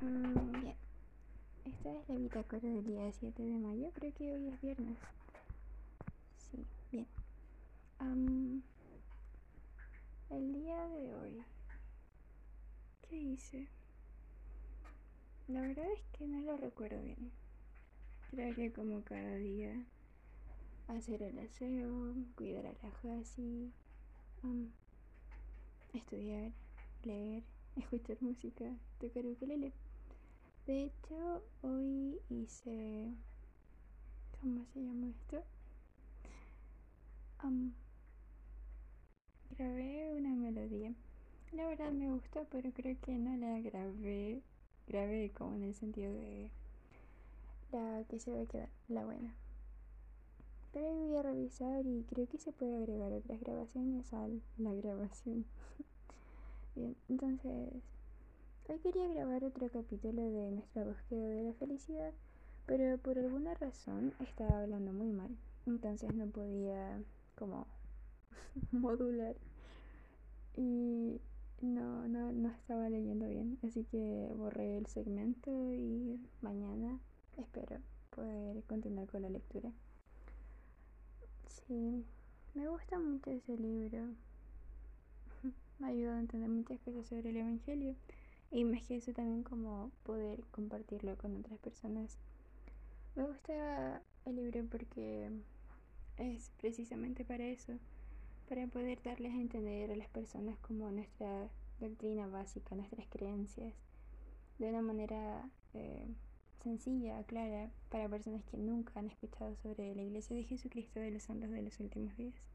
Mm, bien. Esta es la bitácora del día 7 de mayo. Creo que hoy es viernes. Sí, bien. el día de hoy. ¿Qué hice? La verdad es que no lo recuerdo bien. Creo que como cada día hacer el aseo, cuidar a la Hasi, estudiar, leer, escuchar música, tocar ukulele. De hecho, hoy hice. ¿Cómo se llama esto? grabé una melodía. La verdad me gustó, pero creo que no la grabé. Grabé como en el sentido de la que se va a quedar, la buena. Pero hoy voy a revisar y creo que se puede agregar otras grabaciones a la grabación. Bien, entonces hoy quería grabar otro capítulo de nuestra búsqueda de la felicidad, pero por alguna razón estaba hablando muy mal, entonces no podía como modular y no, no, no estaba leyendo bien, así que borré el segmento y mañana espero poder continuar con la lectura. Sí, me gusta mucho ese libro. me ha ayudado a entender muchas cosas sobre el Evangelio. Y más que eso también como poder compartirlo con otras personas. Me gusta el libro porque es precisamente para eso, para poder darles a entender a las personas como nuestra doctrina básica, nuestras creencias, de una manera eh, sencilla, clara, para personas que nunca han escuchado sobre la Iglesia de Jesucristo de los Santos de los Últimos Días.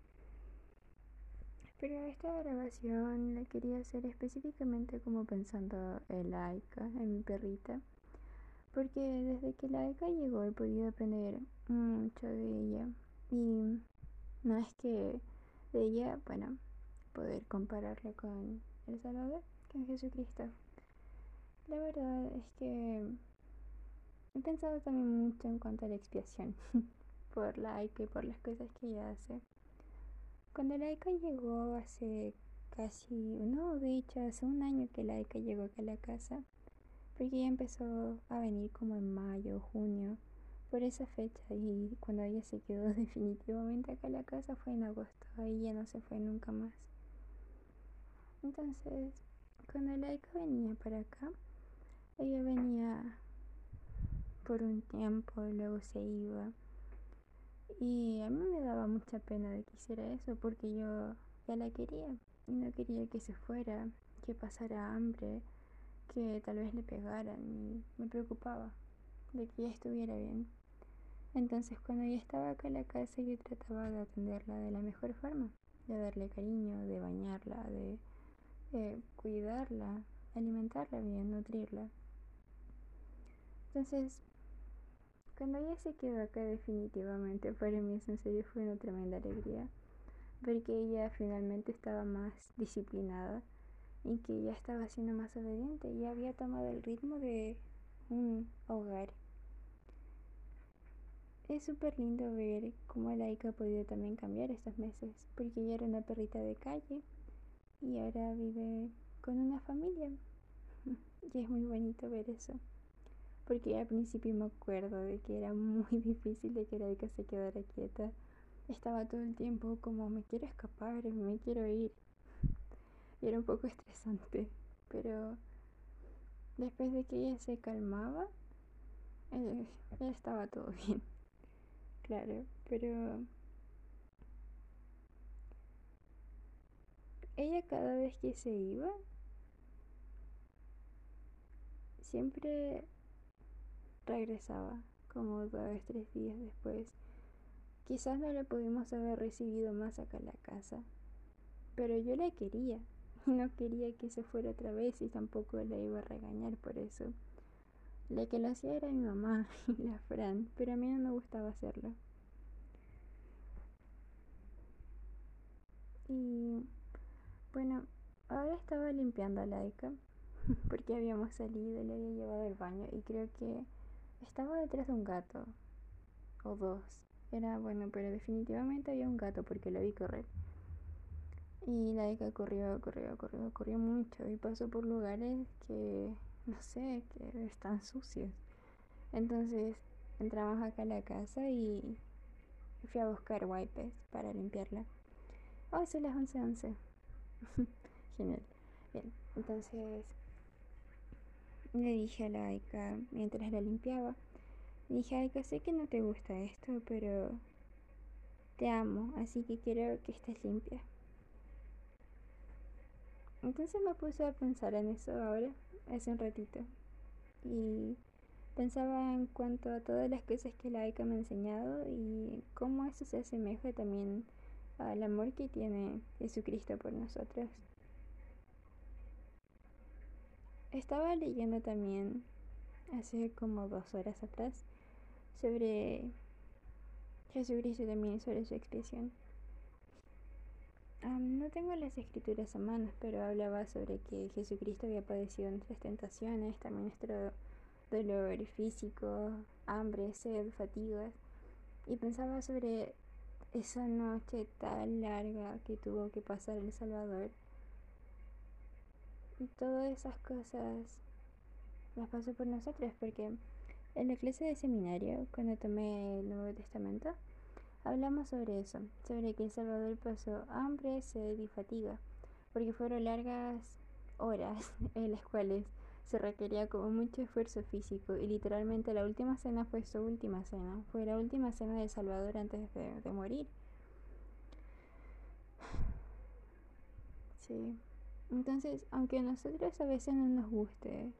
Pero esta grabación la quería hacer específicamente como pensando en Laika, en mi perrita. Porque desde que Laika llegó he podido aprender mucho de ella. Y no es que de ella, bueno, poder compararla con el Salvador, con Jesucristo. La verdad es que he pensado también mucho en cuanto a la expiación por Laika y por las cosas que ella hace. Cuando Laika llegó hace casi, no, de hecho, hace un año que Laika llegó acá a la casa, porque ella empezó a venir como en mayo, junio, por esa fecha, y cuando ella se quedó definitivamente acá a la casa fue en agosto, ahí ya no se fue nunca más. Entonces, cuando Laika venía para acá, ella venía por un tiempo, luego se iba y a mí me daba mucha pena de que hiciera eso porque yo ya la quería y no quería que se fuera, que pasara hambre, que tal vez le pegaran y me preocupaba de que ella estuviera bien. Entonces cuando ella estaba acá en la casa yo trataba de atenderla de la mejor forma, de darle cariño, de bañarla, de, de cuidarla, alimentarla bien, nutrirla. Entonces cuando ella se quedó acá definitivamente, para mí eso en serio fue una tremenda alegría. Ver que ella finalmente estaba más disciplinada y que ella estaba siendo más obediente y había tomado el ritmo de un hogar. Es súper lindo ver cómo Laika ha podido también cambiar estos meses, porque ella era una perrita de calle y ahora vive con una familia. Y es muy bonito ver eso porque al principio me acuerdo de que era muy difícil de que Laika se quedara quieta. Estaba todo el tiempo como me quiero escapar, me quiero ir. Y era un poco estresante, pero después de que ella se calmaba, eh, ya estaba todo bien. Claro, pero ella cada vez que se iba, siempre regresaba como dos, tres días después. Quizás no la pudimos haber recibido más acá en la casa, pero yo la quería y no quería que se fuera otra vez y tampoco la iba a regañar por eso. La que lo hacía era mi mamá y la Fran, pero a mí no me gustaba hacerlo. Y bueno, ahora estaba limpiando a Laika porque habíamos salido y le había llevado al baño y creo que estaba detrás de un gato. O dos. Era bueno, pero definitivamente había un gato porque lo vi correr. Y la corrió, corrió, corrió, corrió mucho y pasó por lugares que no sé, que están sucios. Entonces entramos acá a la casa y fui a buscar wipes para limpiarla. Oh, son las 11:11. Genial. Bien, entonces le dije a la Aika mientras la limpiaba. Le dije, Aika, sé que no te gusta esto, pero te amo, así que quiero que estés limpia. Entonces me puse a pensar en eso ahora, hace un ratito. Y pensaba en cuanto a todas las cosas que la Aika me ha enseñado y cómo eso se asemeja también al amor que tiene Jesucristo por nosotros. Estaba leyendo también hace como dos horas atrás sobre Jesucristo también, sobre su expiación. no tengo las escrituras a mano, pero hablaba sobre que Jesucristo había padecido nuestras tentaciones, también nuestro dolor físico, hambre, sed, fatigas. Y pensaba sobre esa noche tan larga que tuvo que pasar El Salvador todas esas cosas las pasó por nosotros porque en la clase de seminario, cuando tomé el Nuevo Testamento, hablamos sobre eso, sobre que El Salvador pasó hambre, sed y fatiga, porque fueron largas horas en las cuales se requería como mucho esfuerzo físico y literalmente la última cena fue su última cena, fue la última cena del Salvador antes de, de morir. Sí. Entonces, aunque a nosotros a veces no nos guste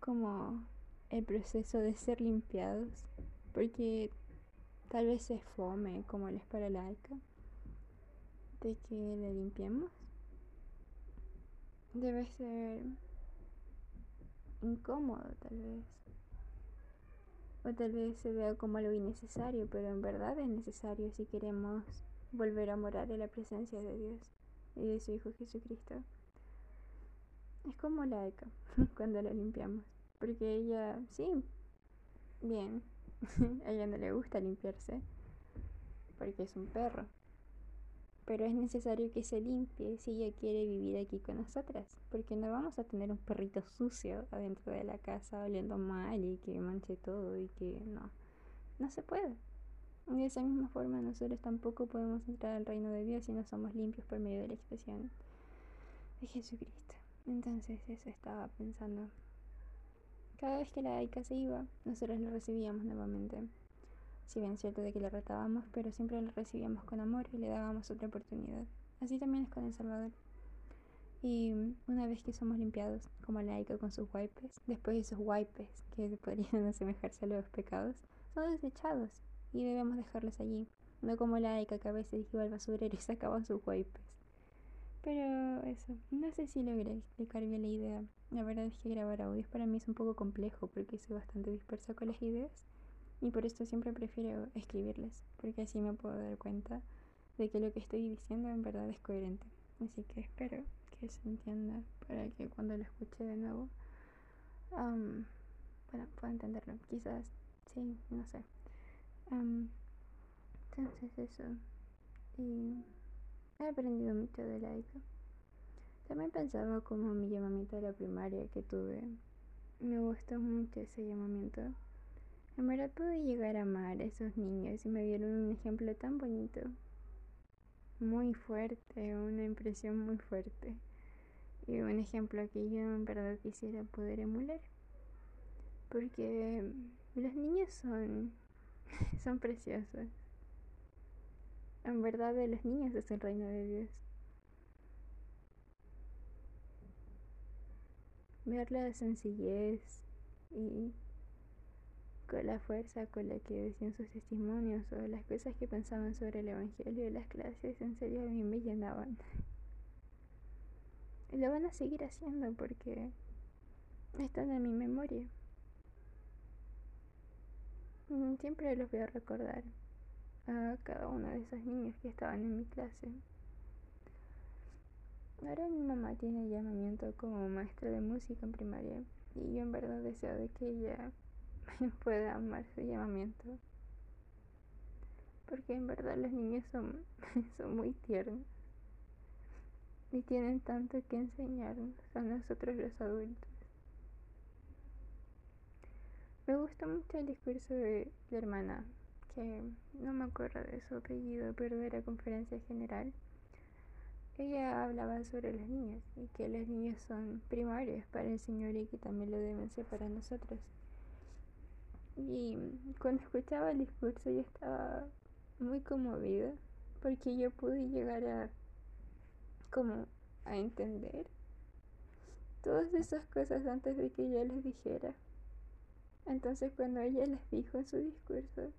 como el proceso de ser limpiados, porque tal vez se fome como les para laica, de que le limpiemos, debe ser incómodo tal vez. O tal vez se vea como algo innecesario, pero en verdad es necesario si queremos volver a morar en la presencia de Dios y de su Hijo Jesucristo. Es como la Eka cuando la limpiamos. Porque ella, sí, bien, a ella no le gusta limpiarse. Porque es un perro. Pero es necesario que se limpie si ella quiere vivir aquí con nosotras. Porque no vamos a tener un perrito sucio adentro de la casa oliendo mal y que manche todo y que no. No se puede. De esa misma forma nosotros tampoco podemos entrar al reino de Dios si no somos limpios por medio de la expresión de Jesucristo. Entonces eso estaba pensando. Cada vez que la Aika se iba, nosotros la recibíamos nuevamente. Si bien es cierto de que la retábamos, pero siempre la recibíamos con amor y le dábamos otra oportunidad. Así también es con El Salvador. Y una vez que somos limpiados, como la Aika con sus wipes, después esos wipes que podrían asemejarse a los pecados, son desechados y debemos dejarlos allí. No como la Aika que a veces iba al basurero y sacaba sus wipes. Pero eso, no sé si logré explicar bien la idea. La verdad es que grabar audios para mí es un poco complejo porque soy bastante dispersa con las ideas y por esto siempre prefiero escribirles, porque así me puedo dar cuenta de que lo que estoy diciendo en verdad es coherente. Así que espero que se entienda para que cuando lo escuche de nuevo, bueno, pueda entenderlo. Quizás, sí, no sé. entonces eso. Y He aprendido mucho de laica. También pensaba como mi llamamiento a la primaria que tuve. Me gustó mucho ese llamamiento. En verdad pude llegar a amar a esos niños y me dieron un ejemplo tan bonito. Muy fuerte, una impresión muy fuerte. Y un ejemplo que yo en verdad quisiera poder emular. Porque los niños son, son preciosos. En verdad de los niños es el reino de Dios. Ver la sencillez y con la fuerza con la que decían sus testimonios o las cosas que pensaban sobre el Evangelio y las clases, en serio a mí me llenaban. Y lo van a seguir haciendo porque están en mi memoria. Siempre los voy a recordar a cada uno de esos niños que estaban en mi clase. Ahora mi mamá tiene llamamiento como maestra de música en primaria y yo en verdad deseo de que ella pueda amar su llamamiento. Porque en verdad los niños son, son muy tiernos y tienen tanto que enseñarnos a nosotros los adultos. Me gustó mucho el discurso de la hermana, que no me acuerdo de su apellido, pero de la conferencia general. Ella hablaba sobre las niñas y que las niñas son primarias para el Señor y que también lo deben ser para nosotros. Y cuando escuchaba el discurso yo estaba muy conmovida porque yo pude llegar a como a entender todas esas cosas antes de que ella les dijera. Entonces cuando ella les dijo en su discurso,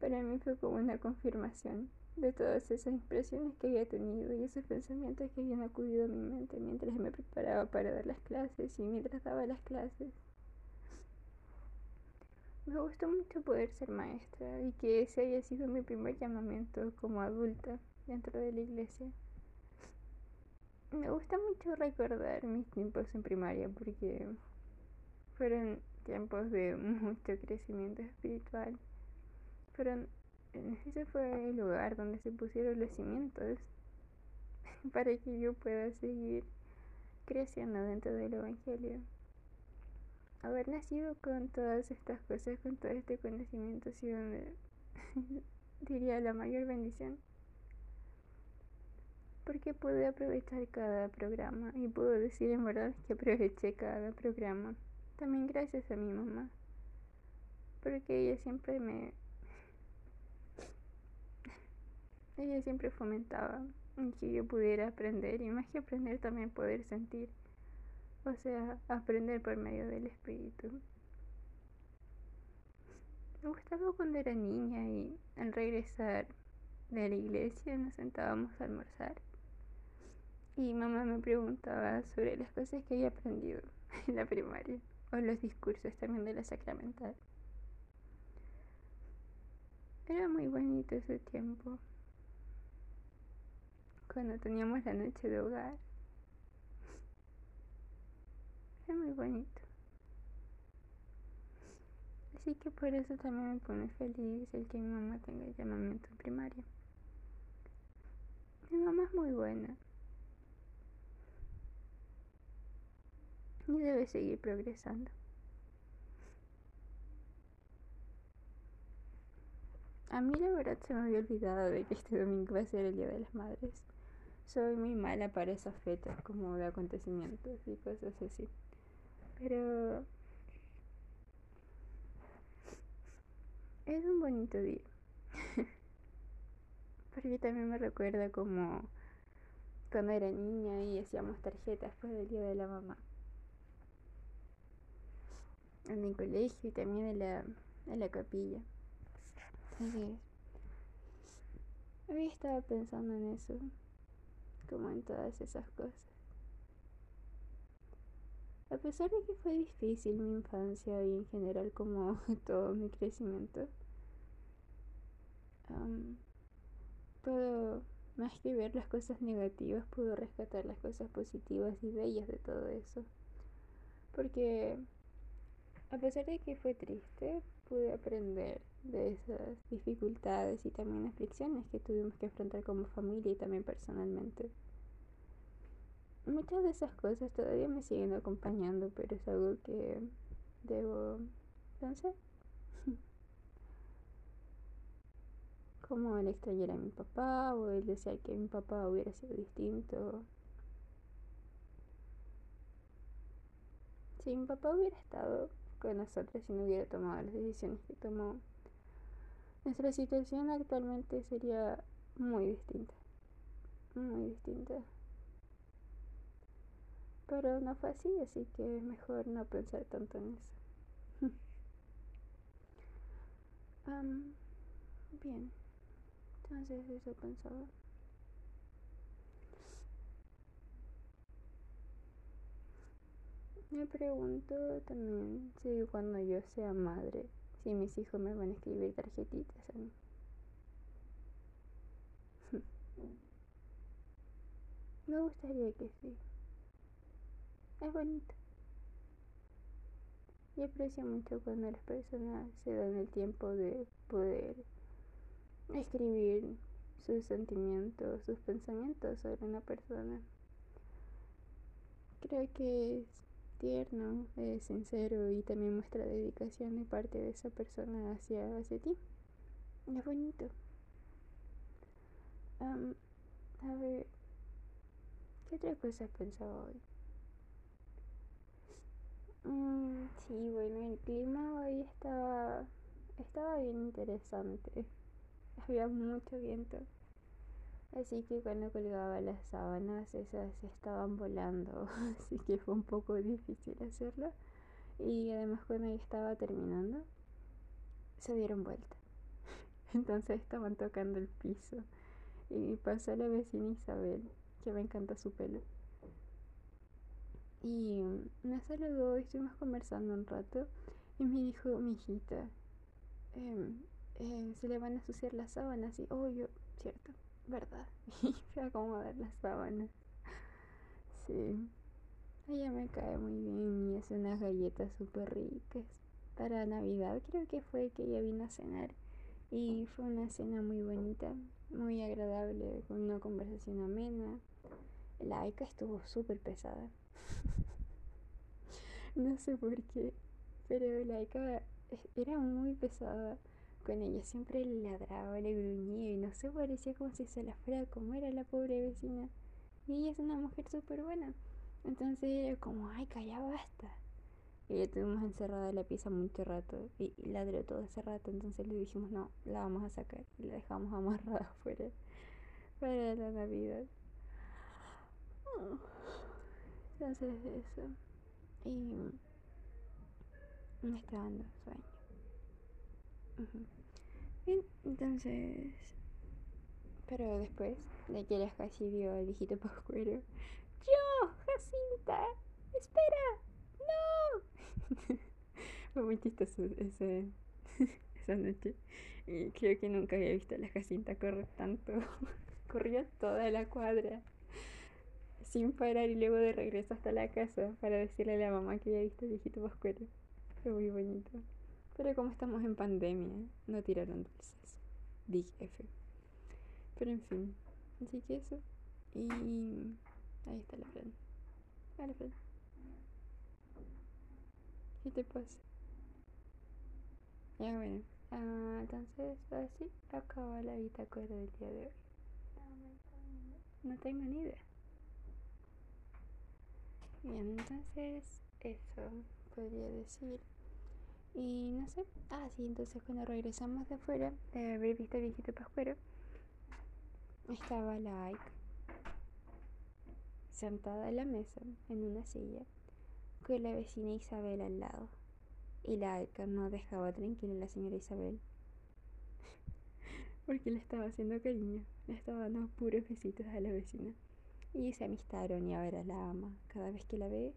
para mí fue como una confirmación de todas esas impresiones que había tenido y esos pensamientos que habían acudido a mi mente mientras me preparaba para dar las clases y mientras daba las clases. Me gustó mucho poder ser maestra y que ese haya sido mi primer llamamiento como adulta dentro de la iglesia. Me gusta mucho recordar mis tiempos en primaria porque fueron tiempos de mucho crecimiento espiritual. Fueron, ese fue el lugar donde se pusieron los cimientos para que yo pueda seguir creciendo dentro del Evangelio haber nacido con todas estas cosas, con todo este conocimiento, ha sido, diría, la mayor bendición. Porque pude aprovechar cada programa y puedo decir en verdad que aproveché cada programa. También gracias a mi mamá. Porque ella siempre me... Ella siempre fomentaba que yo pudiera aprender y más que aprender también poder sentir o sea, aprender por medio del espíritu. Me gustaba cuando era niña y al regresar de la iglesia nos sentábamos a almorzar. Y mamá me preguntaba sobre las cosas que había aprendido en la primaria o los discursos también de la sacramental. Era muy bonito ese tiempo. Cuando teníamos la noche de hogar es muy bonito. Así que por eso también me pone feliz el que mi mamá tenga el llamamiento en primaria. Mi mamá es muy buena. Y debe seguir progresando. A mí la verdad se me había olvidado de que este domingo va a ser el Día de las Madres. Soy muy mala para esas fechas como de acontecimientos y cosas así. Pero es un bonito día. Porque también me recuerda como cuando era niña y hacíamos tarjetas por el día de la mamá. En el colegio y también en la, en la capilla. Así es. Había estado pensando en eso, como en todas esas cosas. A pesar de que fue difícil mi infancia y en general como todo mi crecimiento, puedo, más que ver las cosas negativas, puedo rescatar las cosas positivas y bellas de todo eso. Porque a pesar de que fue triste, pude aprender de esas dificultades y también aflicciones que tuvimos que enfrentar como familia y también personalmente muchas de esas cosas todavía me siguen acompañando, pero es algo que debo pensar. Como el extrañar a mi papá o el desear que mi papá hubiera sido distinto. Si mi papá hubiera estado con nosotros y no hubiera tomado las decisiones que tomó, nuestra situación actualmente sería muy distinta. Muy distinta. Pero no fue así, así que es mejor no pensar tanto en eso. bien, entonces eso pensaba. Me pregunto también si cuando yo sea madre, si mis hijos me van a escribir tarjetitas a mí. Me gustaría que sí es bonito. Y aprecio mucho cuando las personas se dan el tiempo de poder escribir sus sentimientos, sus pensamientos sobre una persona. Creo que es tierno, es sincero y también muestra dedicación de parte de esa persona hacia, hacia ti. Es bonito. a ver, ¿qué otra cosa has pensado hoy? Mm, sí, bueno, el clima hoy estaba, estaba bien interesante. Había mucho viento. Así que cuando colgaba las sábanas, esas estaban volando. Así que fue un poco difícil hacerlo. Y además cuando estaba terminando, se dieron vuelta. Entonces estaban tocando el piso. Y pasó la vecina Isabel, que me encanta su pelo. Y me saludó y estuvimos conversando un rato. Y me dijo, mi hijita, em, eh, se le van a ensuciar las sábanas. Y, oh, yo, cierto, verdad. Y fui a acomodar las sábanas. Sí. Ella me cae muy bien y hace unas galletas súper ricas. Para Navidad creo que fue que ella vino a cenar. Y fue una cena muy bonita, muy agradable, con una conversación amena. La Aika estuvo súper pesada. no sé por qué, pero la Aika era muy pesada con ella. Siempre le ladraba, le gruñía y no sé, parecía como si se la fuera a comer a la pobre vecina. Y ella es una mujer súper buena. Entonces era como, ay, calla, basta. Y ya tuvimos encerrada en la pieza mucho rato y, ladró todo ese rato. Entonces le dijimos, no, la vamos a sacar. Y la dejamos amarrada afuera para la Navidad. Entonces eso. Y me está dando sueño. Entonces. Pero después de que la casi vio al viejito pascuero. ¡Yo! ¡Jacinta! ¡Espera! ¡No! Fue muy chistoso ese, esa noche. Y creo que nunca había visto a la Jacinta correr tanto. Corrió toda la cuadra sin parar y luego de regreso hasta la casa para decirle a la mamá que había visto al viejito pascuero. Fue muy bonito. Pero como estamos en pandemia, no tiraron dulces. Big F. Pero en fin, así que eso. Y ahí está la Fran. Hola. ¿Qué te pasa? Ya bueno. Ah, entonces, así acaba la bitácora del día de hoy. No tengo ni idea. Bien, entonces eso podría decir. Y no sé. Ah, sí, entonces cuando regresamos de afuera, de haber visto al viejito pascuero, estaba la Ike sentada en la mesa, en una silla, con la vecina Isabel al lado. Y la Ike no dejaba tranquila a la señora Isabel. Porque le estaba haciendo cariño, le estaba dando puros besitos a la vecina. Y se amistaron y ahora la ama. Cada vez que la ve,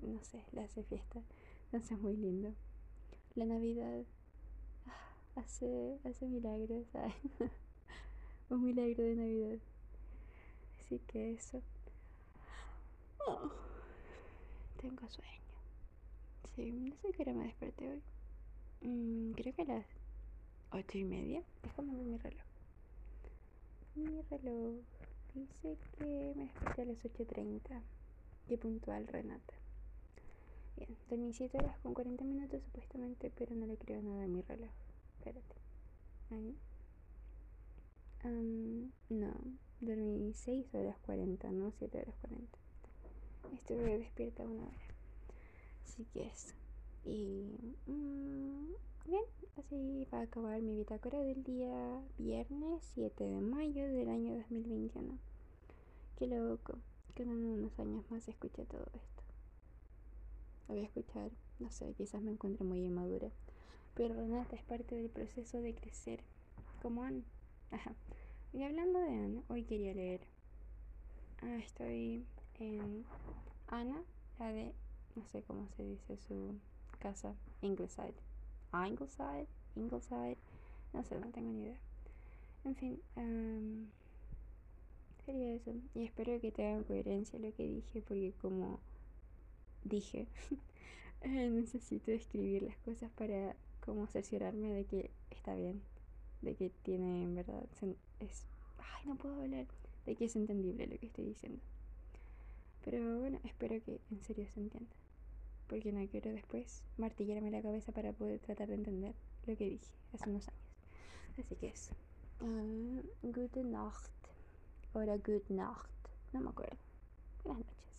no sé, le hace fiesta. Entonces es muy lindo. La Navidad ah, hace, hace milagros. Un milagro de Navidad. Así que eso. Oh, tengo sueño. Sí, no sé qué hora me desperté hoy. Mm, creo que a las ocho y media. Déjame ver mi reloj. Mi reloj. Dice que me desperté a las 8.30. Qué puntual, Renata. Bien, dormí 7 horas con 40 minutos supuestamente, pero no le creo nada a mi reloj. Espérate. Ahí. no, dormí 6 horas 40, no 7 horas 40. Estuve despierta una hora. Así que eso. Y. Mm, bien, así va a acabar mi bitácora del día viernes 7 de mayo del año 2021. Qué loco, que en unos años más escuché todo esto. Lo voy a escuchar, no sé, quizás me encuentre muy inmadura. Pero Renata es parte del proceso de crecer, como Anne. Ajá. Y hablando de Anne, hoy quería leer. Ah, estoy en Ana, la de, no sé cómo se dice su casa, Ingleside. Ah, Ingleside, Ingleside, no sé, no tengo ni idea. En fin, sería eso. Y espero que tengan coherencia lo que dije, porque como dije, necesito escribir las cosas para como cerciorarme de que está bien, de que tiene en verdad, es, ay, no puedo hablar, de que es entendible lo que estoy diciendo. Pero bueno, espero que en serio se entienda. porque no quiero después martillarme la cabeza para poder tratar de entender lo que dije hace unos años. Así que eso. Uh, gute Nacht. Good Nacht. No me acuerdo. Buenas noches.